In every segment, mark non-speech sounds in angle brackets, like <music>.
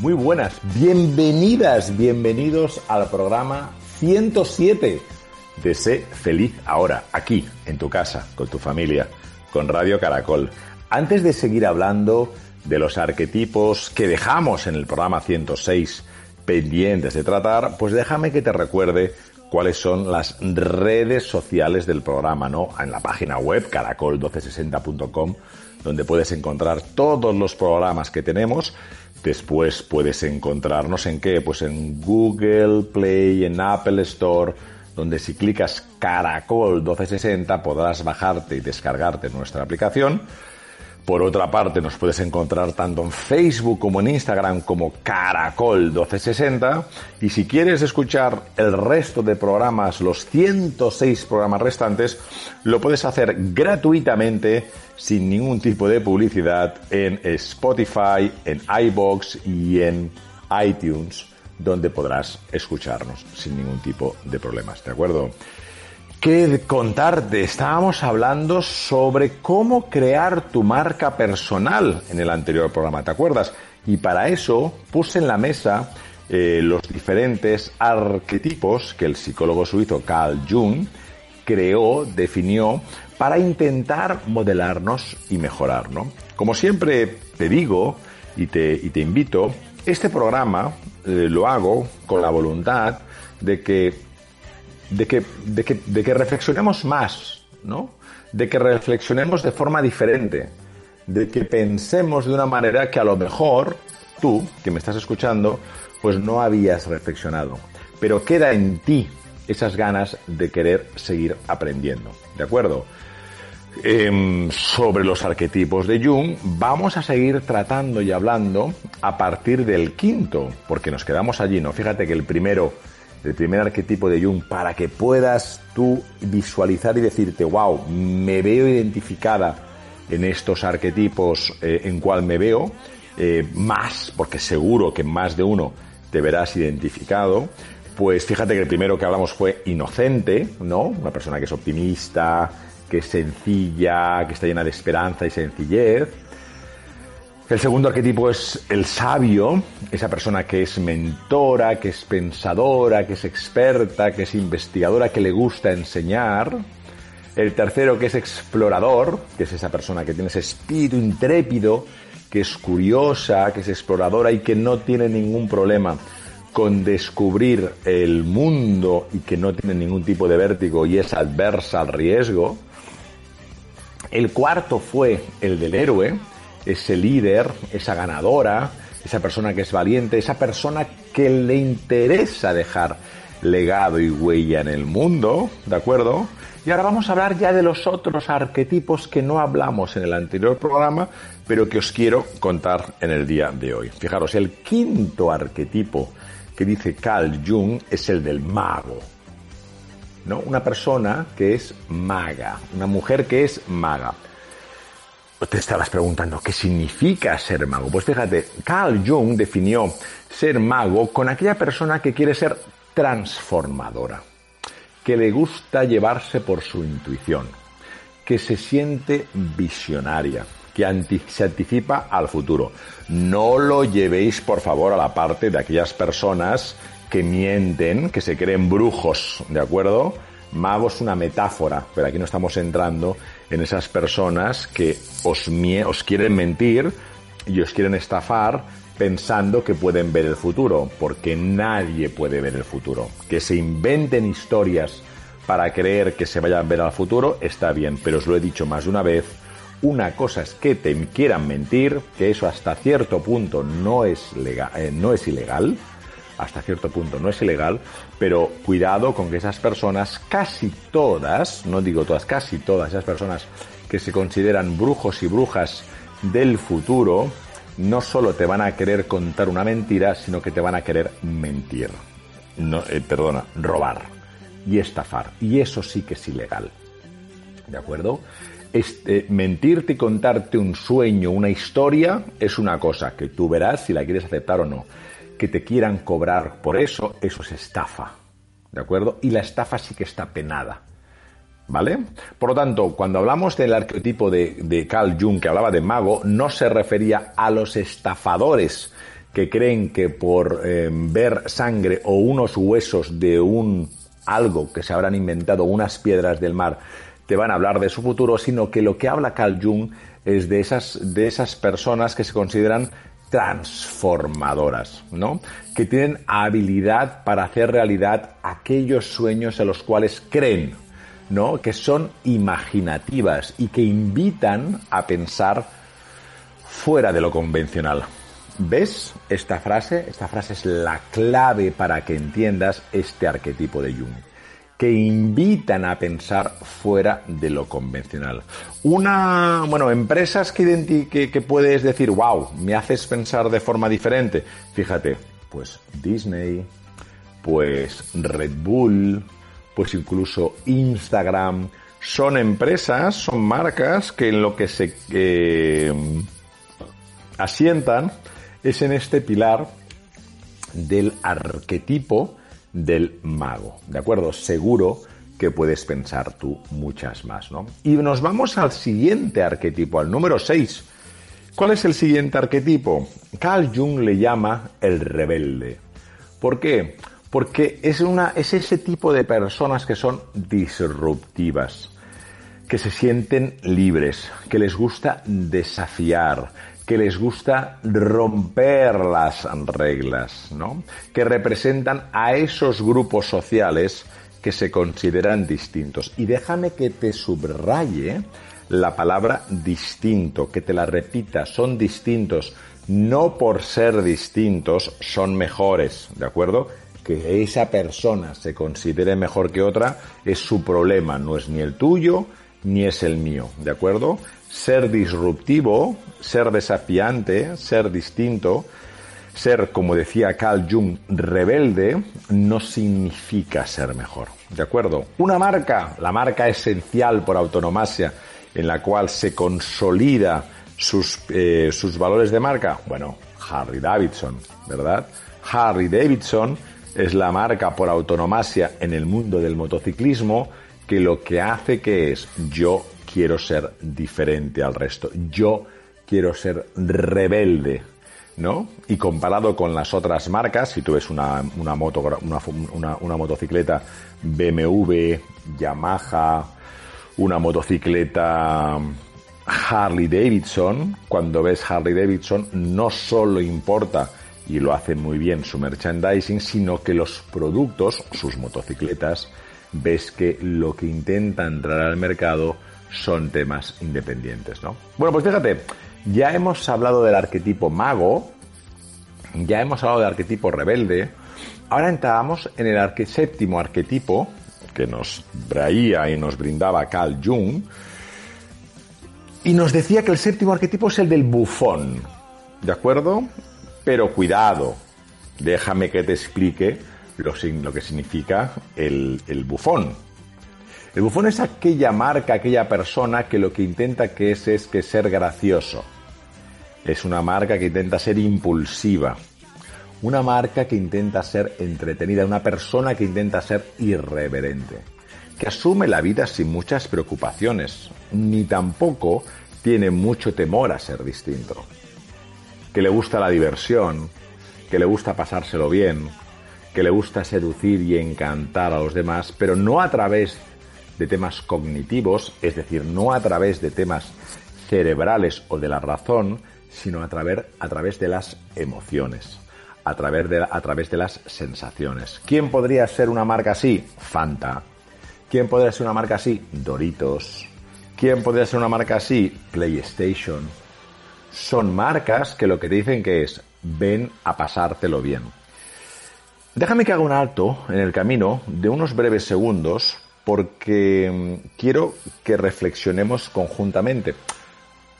Muy buenas, bienvenidas, bienvenidos al programa 107 de Sé Feliz Ahora, aquí, en tu casa, con tu familia, con Radio Caracol. Antes de seguir hablando de los arquetipos que dejamos en el programa 106 pendientes de tratar, pues déjame que te recuerde cuáles son las redes sociales del programa, ¿no? En la página web caracol1260.com donde puedes encontrar todos los programas que tenemos. Después puedes encontrarnos en qué? Pues en Google Play, en Apple Store, donde si clicas Caracol 1260 podrás bajarte y descargarte nuestra aplicación. Por otra parte, nos puedes encontrar tanto en Facebook como en Instagram como Caracol 1260. Y si quieres escuchar el resto de programas, los 106 programas restantes, lo puedes hacer gratuitamente, sin ningún tipo de publicidad, en Spotify, en iBox y en iTunes, donde podrás escucharnos sin ningún tipo de problemas. ¿De acuerdo? ¿Qué contarte? Estábamos hablando sobre cómo crear tu marca personal en el anterior programa, ¿te acuerdas? Y para eso puse en la mesa eh, los diferentes arquetipos que el psicólogo suizo Carl Jung creó, definió, para intentar modelarnos y mejorar, ¿no? Como siempre te digo y te, y te invito, este programa eh, lo hago con la voluntad de que de que, de que, de que reflexionemos más, ¿no? De que reflexionemos de forma diferente, de que pensemos de una manera que a lo mejor tú, que me estás escuchando, pues no habías reflexionado. Pero queda en ti esas ganas de querer seguir aprendiendo, ¿de acuerdo? Em, sobre los arquetipos de Jung, vamos a seguir tratando y hablando a partir del quinto, porque nos quedamos allí, ¿no? Fíjate que el primero el primer arquetipo de Jung, para que puedas tú visualizar y decirte, wow, me veo identificada en estos arquetipos eh, en cual me veo, eh, más, porque seguro que más de uno te verás identificado, pues fíjate que el primero que hablamos fue inocente, ¿no? Una persona que es optimista, que es sencilla, que está llena de esperanza y sencillez. El segundo arquetipo es el sabio, esa persona que es mentora, que es pensadora, que es experta, que es investigadora, que le gusta enseñar. El tercero que es explorador, que es esa persona que tiene ese espíritu intrépido, que es curiosa, que es exploradora y que no tiene ningún problema con descubrir el mundo y que no tiene ningún tipo de vértigo y es adversa al riesgo. El cuarto fue el del héroe, ese líder, esa ganadora, esa persona que es valiente, esa persona que le interesa dejar legado y huella en el mundo, ¿de acuerdo? Y ahora vamos a hablar ya de los otros arquetipos que no hablamos en el anterior programa, pero que os quiero contar en el día de hoy. Fijaros, el quinto arquetipo que dice Carl Jung es el del mago. ¿No? Una persona que es maga, una mujer que es maga te estarás preguntando, ¿qué significa ser mago? Pues fíjate, Carl Jung definió ser mago con aquella persona que quiere ser transformadora, que le gusta llevarse por su intuición, que se siente visionaria, que se anticipa al futuro. No lo llevéis, por favor, a la parte de aquellas personas que mienten, que se creen brujos, ¿de acuerdo? Mago es una metáfora, pero aquí no estamos entrando en esas personas que os, os quieren mentir y os quieren estafar pensando que pueden ver el futuro, porque nadie puede ver el futuro. Que se inventen historias para creer que se vayan a ver al futuro está bien, pero os lo he dicho más de una vez, una cosa es que te quieran mentir, que eso hasta cierto punto no es, eh, no es ilegal, hasta cierto punto no es ilegal, pero cuidado con que esas personas, casi todas, no digo todas, casi todas esas personas que se consideran brujos y brujas del futuro, no solo te van a querer contar una mentira, sino que te van a querer mentir. No, eh, perdona, robar y estafar. Y eso sí que es ilegal. ¿De acuerdo? Este, mentirte y contarte un sueño, una historia, es una cosa que tú verás si la quieres aceptar o no. Que te quieran cobrar por eso, eso es estafa. ¿De acuerdo? Y la estafa sí que está penada. ¿Vale? Por lo tanto, cuando hablamos del arquetipo de, Carl Jung, que hablaba de mago, no se refería a los estafadores que creen que por eh, ver sangre o unos huesos de un algo que se habrán inventado, unas piedras del mar, te van a hablar de su futuro, sino que lo que habla Carl Jung es de esas, de esas personas que se consideran transformadoras, ¿no? Que tienen habilidad para hacer realidad aquellos sueños en los cuales creen, ¿no? Que son imaginativas y que invitan a pensar fuera de lo convencional. ¿Ves esta frase? Esta frase es la clave para que entiendas este arquetipo de Jung que invitan a pensar fuera de lo convencional. Una, bueno, empresas que, puedes decir, wow, me haces pensar de forma diferente. Fíjate, pues Disney, pues Red Bull, pues incluso Instagram, son empresas, son marcas que en lo que se asientan es en este pilar del arquetipo del mago. ¿De acuerdo? Seguro que puedes pensar tú muchas más, ¿no? Y nos vamos al siguiente arquetipo, al número 6. ¿Cuál es el siguiente arquetipo? Carl Jung le llama el rebelde. ¿Por qué? Porque es, una, es ese tipo de personas que son disruptivas, que se sienten libres, que les gusta desafiar, que les gusta romper las reglas, ¿no? Que representan a esos grupos sociales que se consideran distintos. Y déjame que te subraye la palabra distinto, que te la repita, son distintos, no por ser distintos son mejores, ¿de acuerdo? Que esa persona se considere mejor que otra es su problema, no es ni el tuyo ni es el mío, ¿de acuerdo? ser disruptivo, ser desafiante, ser distinto, ser, como decía Carl Jung, rebelde, no significa ser mejor. ¿De acuerdo? Una marca, la marca esencial por autonomasia, en la cual se consolida sus, eh, sus valores de marca, bueno, Harry Davidson, ¿verdad? Harry Davidson es la marca por autonomasia en el mundo del motociclismo que lo que hace que es yo quiero ser diferente al resto, yo quiero ser rebelde, ¿no? Y comparado con las otras marcas, si tú ves una, una, moto, una, una, motocicleta BMW, Yamaha, una motocicleta Harley Davidson, cuando ves Harley Davidson no solo importa y lo hace muy bien su merchandising, sino que los productos, sus motocicletas, ves que lo que intenta entrar al mercado son temas independientes, ¿no? Bueno, pues fíjate, ya hemos hablado del arquetipo mago, ya hemos hablado del arquetipo rebelde, ahora entramos en el séptimo arquetipo que nos traía y nos brindaba Carl Jung, y nos decía que el séptimo arquetipo es el del bufón, ¿de acuerdo? Pero cuidado, déjame que te explique lo, que significa el, el bufón. El bufón es aquella marca, aquella persona que lo que intenta que es, es que ser gracioso. Es una marca que intenta ser impulsiva. Una marca que intenta ser entretenida. Una persona que intenta ser irreverente. Que asume la vida sin muchas preocupaciones. Ni tampoco tiene mucho temor a ser distinto. Que le gusta la diversión. Que le gusta pasárselo bien. Que le gusta seducir y encantar a los demás. Pero no a través de temas cognitivos, es decir, no a través de temas cerebrales o de la razón, sino a través, a través de las emociones, a través de, a través de las sensaciones. ¿Quién podría ser una marca así? Fanta. ¿Quién podría ser una marca así? Doritos. ¿Quién podría ser una marca así? PlayStation. Son marcas que lo que te dicen que es ven a pasártelo bien. Déjame que haga un alto en el camino de unos breves segundos porque mm, quiero que reflexionemos conjuntamente.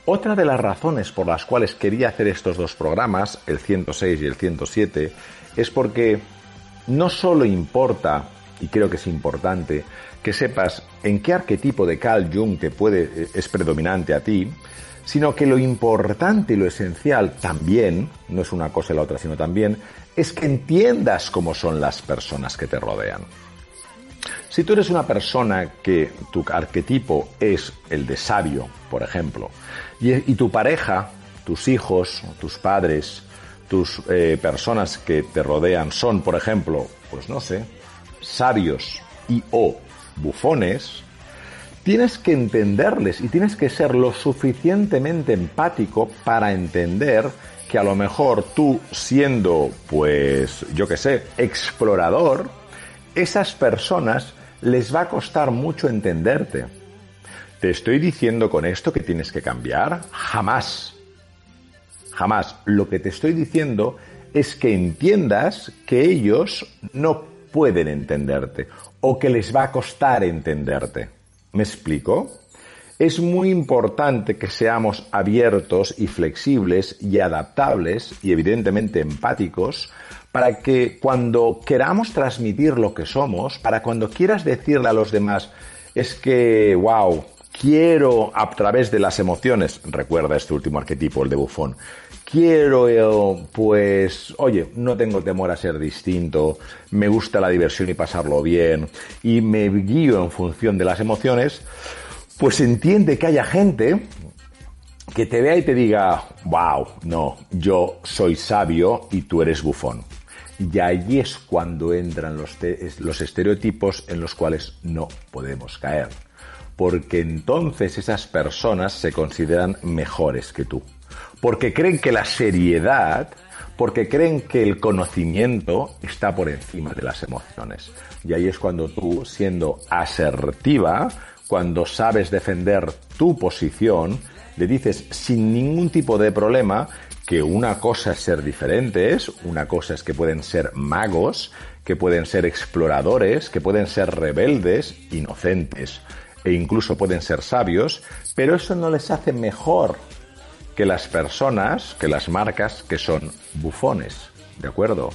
Otra de las razones por las cuales quería hacer estos dos programas, el 106 y el 107, es porque no solo importa, y creo que es importante, que sepas en qué arquetipo de Carl Jung te puede, eh, es predominante a ti, sino que lo importante y lo esencial también, no es una cosa y la otra, sino también, es que entiendas cómo son las personas que te rodean. Si tú eres una persona que tu arquetipo es el de sabio, por ejemplo, y, tu pareja, tus hijos, tus padres, tus eh, personas que te rodean son, por ejemplo, pues no sé, sabios y o bufones, tienes que entenderles y tienes que ser lo suficientemente empático para entender que a lo mejor tú siendo, pues, yo qué sé, explorador, esas personas les va a costar mucho entenderte. ¿Te estoy diciendo con esto que tienes que cambiar? Jamás. Jamás. Lo que te estoy diciendo es que entiendas que ellos no pueden entenderte o que les va a costar entenderte. ¿Me explico? Es muy importante que seamos abiertos y flexibles y adaptables y evidentemente empáticos para que cuando queramos transmitir lo que somos, para cuando quieras decirle a los demás, es que, wow, quiero a través de las emociones, recuerda este último arquetipo, el de bufón, quiero, pues, oye, no tengo temor a ser distinto, me gusta la diversión y pasarlo bien, y me guío en función de las emociones, pues entiende que haya gente que te vea y te diga, wow, no, yo soy sabio y tú eres bufón. Y allí es cuando entran los, los estereotipos en los cuales no podemos caer. Porque entonces esas personas se consideran mejores que tú porque creen que la seriedad, porque creen que el conocimiento está por encima de las emociones. Y ahí es cuando tú, siendo asertiva, cuando sabes defender tu posición, le dices sin ningún tipo de problema que una cosa es ser diferentes, una cosa es que pueden ser magos, que pueden ser exploradores, que pueden ser rebeldes, inocentes e incluso pueden ser sabios, pero eso no les hace mejor que las personas, que las marcas que son bufones, ¿de acuerdo?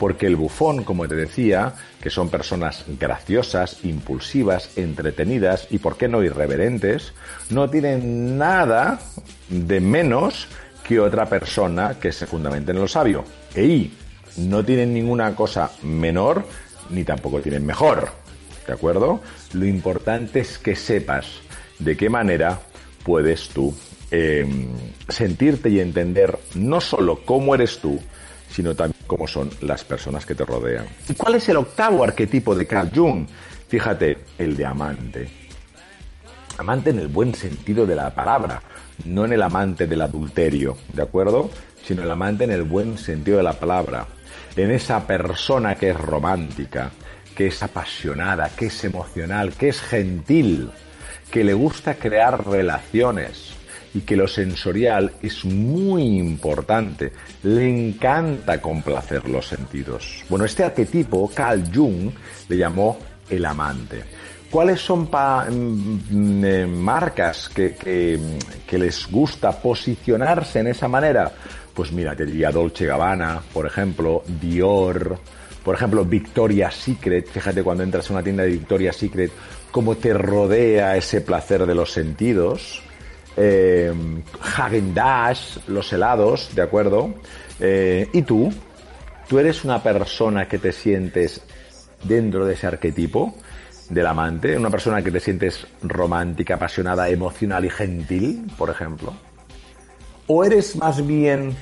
Porque el bufón, como te decía, que son personas graciosas, impulsivas, entretenidas y, ¿por qué no, irreverentes, no tienen nada de menos que otra persona que se fundamente en lo sabio. Y no tienen ninguna cosa menor ni tampoco tienen mejor. ¿De acuerdo? Lo importante es que sepas de qué manera puedes tú Em, sentirte y entender no solo cómo eres tú, sino también cómo son las personas que te rodean. ¿Y cuál es el octavo arquetipo de Carl Jung? Fíjate, el de amante. Amante en el buen sentido de la palabra, no en el amante del adulterio, ¿de acuerdo? Sino el amante en el buen sentido de la palabra, en esa persona que es romántica, que es apasionada, que es emocional, que es gentil, que le gusta crear relaciones, y que lo sensorial es muy importante. Le encanta complacer los sentidos. Bueno, este arquetipo Carl Jung le llamó el amante. ¿Cuáles son mm, eh, marcas que, que, les gusta posicionarse en esa manera? Pues mira, te diría Dolce Gabbana, por ejemplo, Dior, por ejemplo, Victoria's Secret. Fíjate cuando entras a una tienda de Victoria's Secret, cómo te rodea ese placer de los sentidos eh, Hagen Dash, los helados, ¿de acuerdo? Eh, y tú, tú eres una persona que te sientes dentro de ese arquetipo del amante, una persona que te sientes romántica, apasionada, emocional y gentil, por ejemplo. O eres más bien,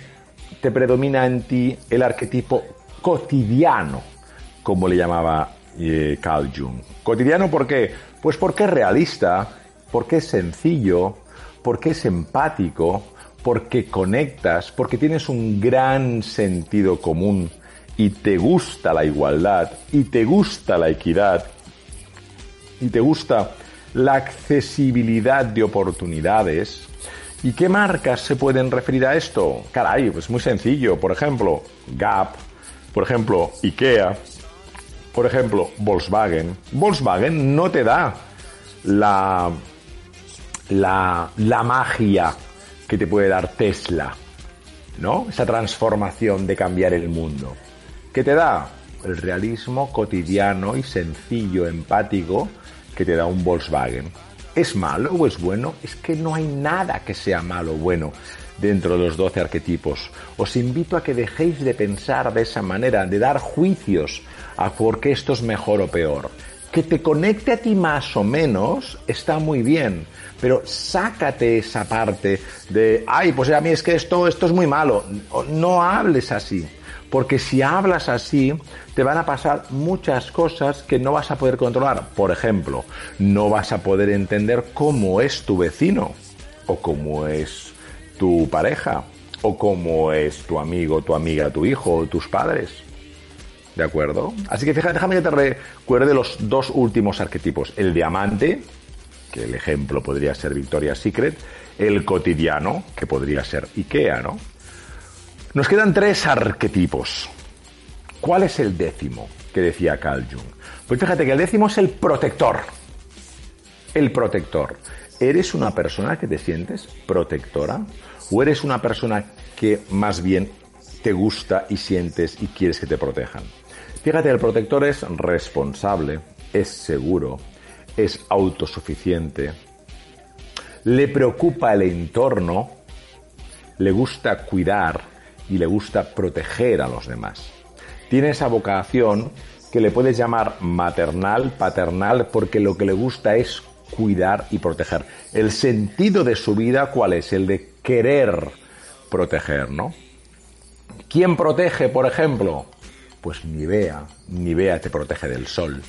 te predomina en ti el arquetipo cotidiano, como le llamaba eh, Carl Jung. Cotidiano, ¿por qué? Pues porque es realista, porque es sencillo, porque es empático, porque conectas, porque tienes un gran sentido común y te gusta la igualdad y te gusta la equidad y te gusta la accesibilidad de oportunidades. ¿Y qué marcas se pueden referir a esto? Caray, pues muy sencillo. Por ejemplo, Gap, por ejemplo, IKEA, por ejemplo, Volkswagen. Volkswagen no te da la, la, la magia que te puede dar Tesla, ¿no? Esa transformación de cambiar el mundo. ¿Qué te da? El realismo cotidiano y sencillo, empático, que te da un Volkswagen. ¿Es malo o es bueno? Es que no hay nada que sea malo o bueno dentro de los 12 arquetipos. Os invito a que dejéis de pensar de esa manera, de dar juicios a por qué esto es mejor o peor. Que te conecte a ti más o menos está muy bien, pero sácate esa parte de, ay, pues a mí es que esto, esto es muy malo. No hables así. Porque si hablas así, te van a pasar muchas cosas que no vas a poder controlar. Por ejemplo, no vas a poder entender cómo es tu vecino, o cómo es tu pareja, o cómo es tu amigo, tu amiga, tu hijo, o tus padres. ¿De acuerdo? Así que fíjate, déjame que te recuerde los dos últimos arquetipos. El diamante, que el ejemplo podría ser Victoria's Secret, el cotidiano, que podría ser IKEA, ¿no? Nos quedan tres arquetipos. ¿Cuál es el décimo que decía Carl Jung? Pues fíjate que el décimo es el protector. El protector. ¿Eres una persona que te sientes protectora? ¿O eres una persona que más bien te gusta y sientes y quieres que te protejan? Fíjate, el protector es responsable, es seguro, es autosuficiente, le preocupa el entorno, le gusta cuidar, y le gusta proteger a los demás. Tiene esa vocación que le puedes llamar maternal, paternal, porque lo que le gusta es cuidar y proteger. El sentido de su vida, ¿cuál es? El de querer proteger, ¿no? ¿Quién protege, por ejemplo? Pues ni vea, ni vea te protege del sol.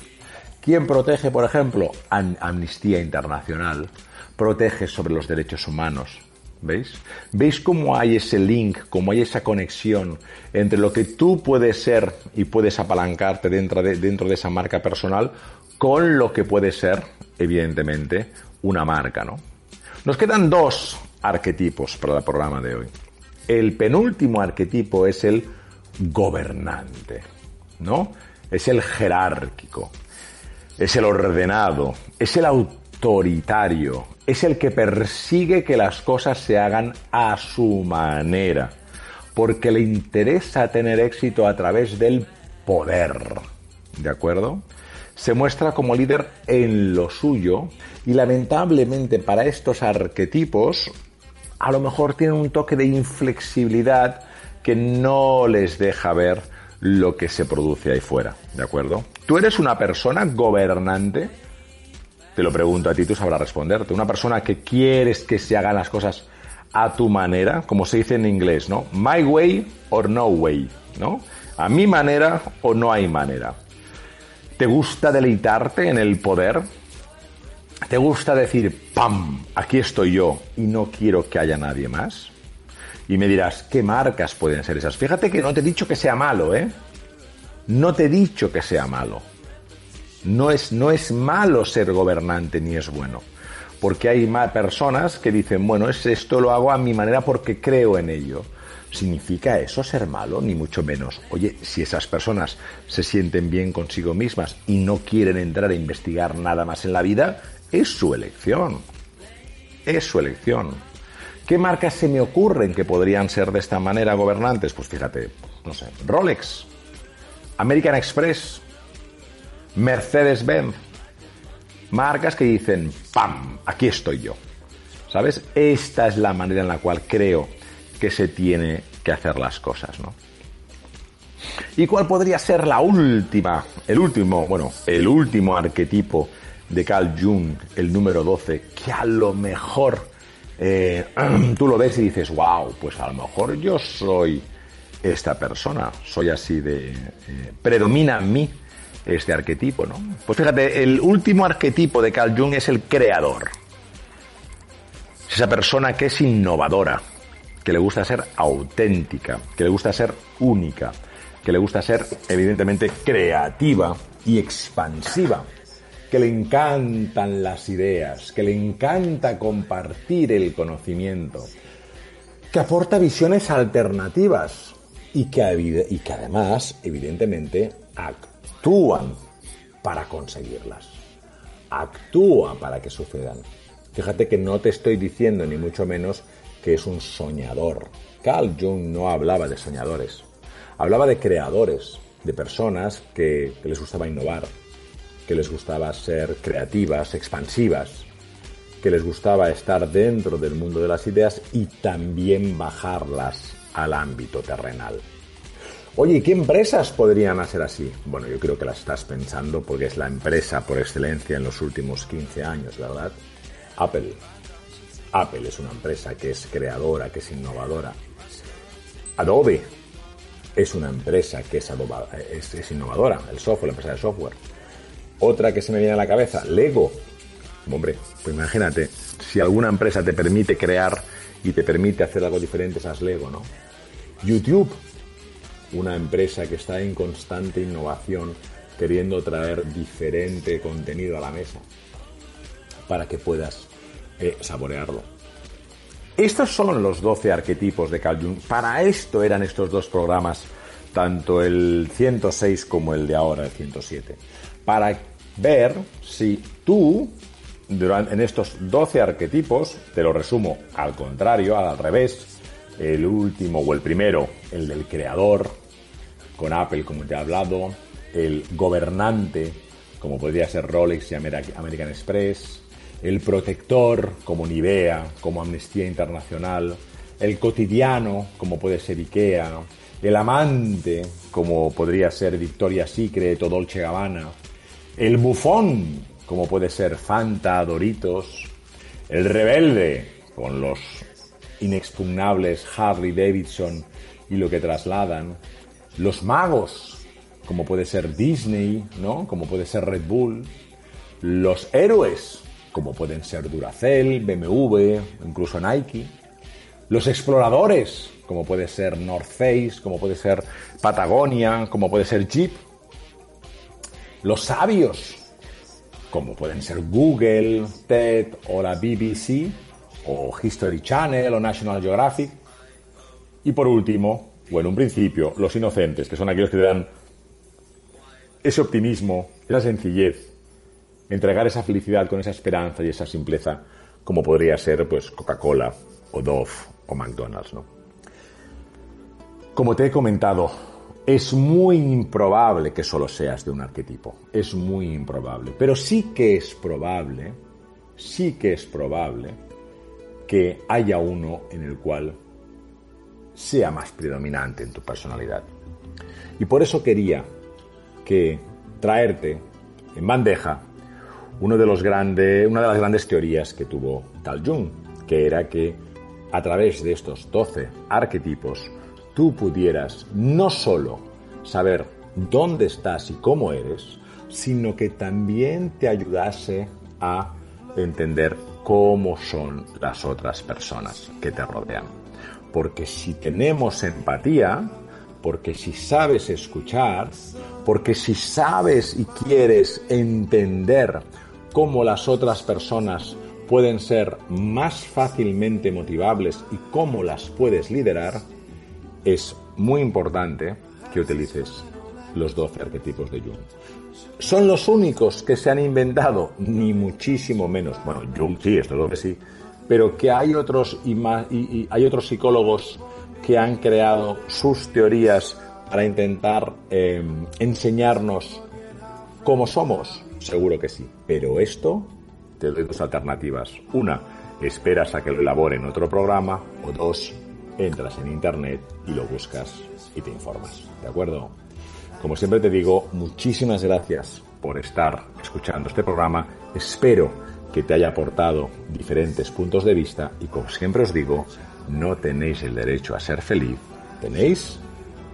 ¿Quién protege, por ejemplo? Amnistía Internacional. Protege sobre los derechos humanos. ¿Veis? ¿Veis cómo hay ese link, cómo hay esa conexión entre lo que tú puedes ser y puedes apalancarte dentro de, dentro de esa marca personal con lo que puede ser, evidentemente, una marca, ¿no? Nos quedan dos arquetipos para el programa de hoy. El penúltimo arquetipo es el gobernante, ¿no? Es el jerárquico, es el ordenado, es el autoritario, es el que persigue que las cosas se hagan a su manera, porque le interesa tener éxito a través del poder. ¿De acuerdo? Se muestra como líder en lo suyo y lamentablemente para estos arquetipos a lo mejor tienen un toque de inflexibilidad que no les deja ver lo que se produce ahí fuera, ¿de acuerdo? Tú eres una persona gobernante, te lo pregunto a ti, tú sabrás responderte. Una persona que quieres que se hagan las cosas a tu manera, como se dice en inglés, ¿no? My way or no way, ¿no? A mi manera o no hay manera. ¿Te gusta deleitarte en el poder? ¿Te gusta decir, ¡pam! Aquí estoy yo y no quiero que haya nadie más? Y me dirás, ¿qué marcas pueden ser esas? Fíjate que no te he dicho que sea malo, ¿eh? No te he dicho que sea malo. No es, no es malo ser gobernante ni es bueno. Porque hay más personas que dicen, bueno, es esto lo hago a mi manera porque creo en ello. ¿Significa eso ser malo? Ni mucho menos. Oye, si esas personas se sienten bien consigo mismas y no quieren entrar a investigar nada más en la vida, es su elección. Es su elección. ¿Qué marcas se me ocurren que podrían ser de esta manera gobernantes? Pues fíjate, no sé, Rolex, American Express, Mercedes-Benz. Marcas que dicen, ¡pam! Aquí estoy yo. ¿Sabes? Esta es la manera en la cual creo que se tiene que hacer las cosas, ¿no? ¿Y cuál podría ser la última, el último, bueno, el último arquetipo de Carl Jung, el número 12, que a lo mejor eh, <clears throat> tú lo ves y dices, wow, pues a lo mejor yo soy esta persona, soy así de... Eh, predomina en mí este arquetipo, ¿no? Pues fíjate, el último arquetipo de Carl Jung es el creador. Es esa persona que es innovadora, que le gusta ser auténtica, que le gusta ser única, que le gusta ser evidentemente creativa y expansiva, que le encantan las ideas, que le encanta compartir el conocimiento, que aporta visiones alternativas y que, además, evidentemente, actúan para conseguirlas. Actúa para que sucedan. Fíjate que no te estoy diciendo ni mucho menos que es un soñador. Carl Jung no hablaba de soñadores, hablaba de creadores, de personas que, les gustaba innovar, que les gustaba ser creativas, expansivas, que les gustaba estar dentro del mundo de las ideas y también bajarlas al ámbito terrenal. Oye, ¿y qué empresas podrían hacer así? Bueno, yo creo que las estás pensando porque es la empresa por excelencia en los últimos 15 años, ¿verdad? Apple. Apple es una empresa que es creadora, que es innovadora. Adobe es una empresa que es, es, innovadora, el software, la empresa de software. Otra que se me viene a la cabeza, Lego. Hombre, pues imagínate, si alguna empresa te permite crear y te permite hacer algo diferente, esas Lego, ¿no? YouTube, una empresa que está en constante innovación, queriendo traer diferente contenido a la mesa para que puedas eh, saborearlo. Estos son los 12 arquetipos de Carl Jung. Para esto eran estos dos programas, tanto el 106 como el de ahora, el 107. Para ver si tú, en estos 12 arquetipos, te lo resumo al contrario, al revés, el último o el primero, el del creador, con Apple, como te he hablado, el gobernante, como podría ser Rolex y American Express, el protector como Nivea, como Amnistía Internacional, el cotidiano como puede ser Ikea, el amante como podría ser Victoria's Secret o Dolce Gabbana, el bufón como puede ser Fanta, Doritos, el rebelde con los inexpugnables Harley Davidson y lo que trasladan, los magos como puede ser Disney, ¿no? Como puede ser Red Bull, los héroes como pueden ser Duracell, BMW, incluso Nike. Los exploradores, como puede ser North Face, como puede ser Patagonia, como puede ser Jeep. Los sabios, como pueden ser Google, TED o la BBC, o History Channel o National Geographic. Y por último, bueno, un principio, los inocentes, que son aquellos que te dan ese optimismo, esa sencillez, entregar esa felicidad con esa esperanza y esa simpleza, como podría ser pues Coca-Cola o Dove o McDonald's, ¿no? Como te he comentado, es muy improbable que solo seas de un arquetipo, es muy improbable, pero sí que es probable, sí que es probable que haya uno en el cual sea más predominante en tu personalidad. Y por eso quería que traerte en bandeja uno de los grande, una de las grandes teorías que tuvo Carl Jung, que era que a través de estos 12 arquetipos tú pudieras no solo saber dónde estás y cómo eres, sino que también te ayudase a entender cómo son las otras personas que te rodean. Porque si tenemos empatía, porque si sabes escuchar, porque si sabes y quieres entender cómo las otras personas pueden ser más fácilmente motivables y cómo las puedes liderar, es muy importante que utilices los 12 arquetipos de Jung. ¿Son los únicos que se han inventado? Ni muchísimo menos. Bueno, Jung sí, esto es lo que sí. Pero que hay otros, y, hay otros psicólogos que han creado sus teorías para intentar eh, enseñarnos cómo somos, Seguro que sí. Pero esto te doy dos alternativas. Una, esperas a que lo elabore en otro programa. O dos, entras en internet y lo buscas y te informas. ¿De acuerdo? Como siempre te digo, muchísimas gracias por estar escuchando este programa. Espero que te haya aportado diferentes puntos de vista y como siempre os digo, no tenéis el derecho a ser feliz, tenéis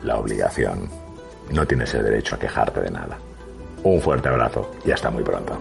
la obligación. No tienes el derecho a quejarte de nada. Un fuerte abrazo y hasta muy pronto.